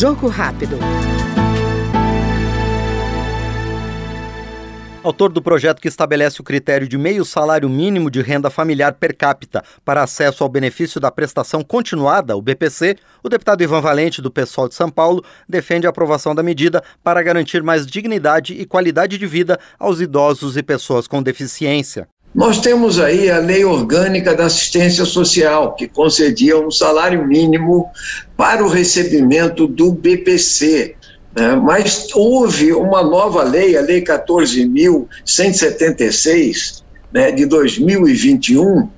Jogo rápido. Autor do projeto que estabelece o critério de meio salário mínimo de renda familiar per capita para acesso ao benefício da prestação continuada, o BPC, o deputado Ivan Valente, do PSOL de São Paulo, defende a aprovação da medida para garantir mais dignidade e qualidade de vida aos idosos e pessoas com deficiência. Nós temos aí a Lei Orgânica da Assistência Social, que concedia um salário mínimo para o recebimento do BPC, né? Mas houve uma nova lei, a Lei 14.176, né, de 2021,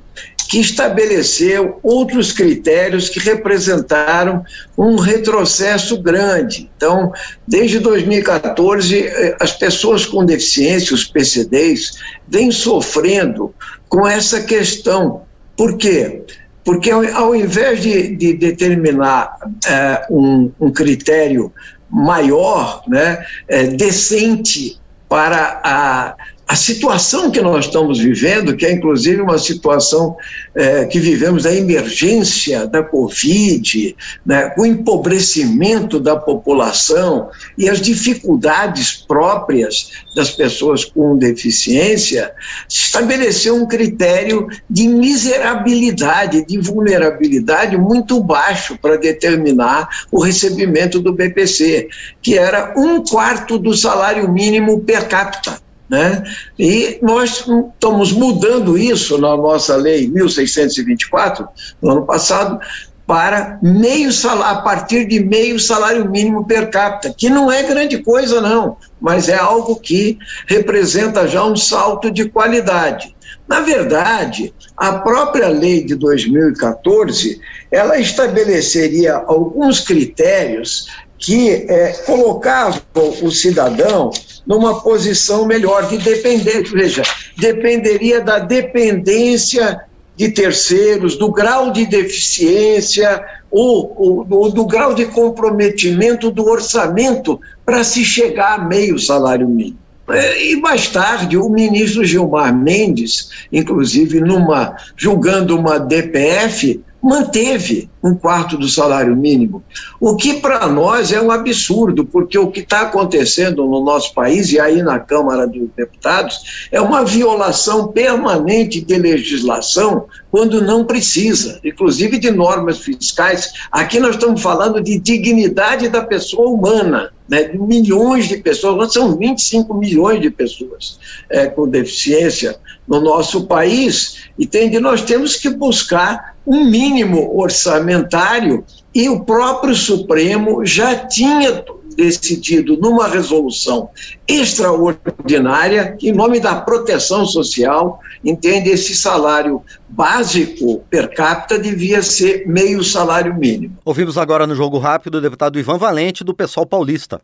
que estabeleceu outros critérios que representaram um retrocesso grande. Então, desde 2014, eh, as pessoas com deficiência, os PCDs, vêm sofrendo com essa questão. Por quê? Porque ao, invés de, de determinar é, um, um critério maior, né, é, decente para a, a situação que nós estamos vivendo, que é inclusive uma situação é, que vivemos da emergência da Covid, né, o empobrecimento da população e as dificuldades próprias das pessoas com deficiência, estabeleceu um critério de miserabilidade, de vulnerabilidade muito baixo para determinar o recebimento do BPC, que era um quarto do salário mínimo per capita. Né? E nós estamos mudando isso na nossa lei 1624, no ano passado, para meio salário, a partir de meio salário mínimo per capita, que não é grande coisa, não, mas é algo que representa já um salto de qualidade. Na verdade, a própria lei de 2014, ela estabeleceria alguns critérios que é, colocavam o cidadão numa posição melhor de depender, veja, dependeria da dependência de terceiros, do grau de deficiência ou, ou, do grau de comprometimento do orçamento para se chegar a meio salário mínimo. É, e mais tarde, o ministro Gilmar Mendes, inclusive numa julgando uma DPF, manteve um quarto do salário mínimo, o que para nós é um absurdo, porque o que está acontecendo no nosso país, e aí na Câmara dos Deputados, é uma violação permanente de legislação quando não precisa, inclusive de normas fiscais. Aqui nós estamos falando de dignidade da pessoa humana. Né, de milhões de pessoas, são 25 milhões de pessoas é, com deficiência no nosso país, entende? Nós temos que buscar um mínimo orçamentário e o próprio Supremo já tinha decidido numa resolução extraordinária, em nome da proteção social, entende, esse salário básico per capita devia ser meio salário mínimo. Ouvimos agora no Jogo Rápido o deputado Ivan Valente, do Pessoal Paulista.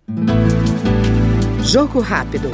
Jogo Rápido.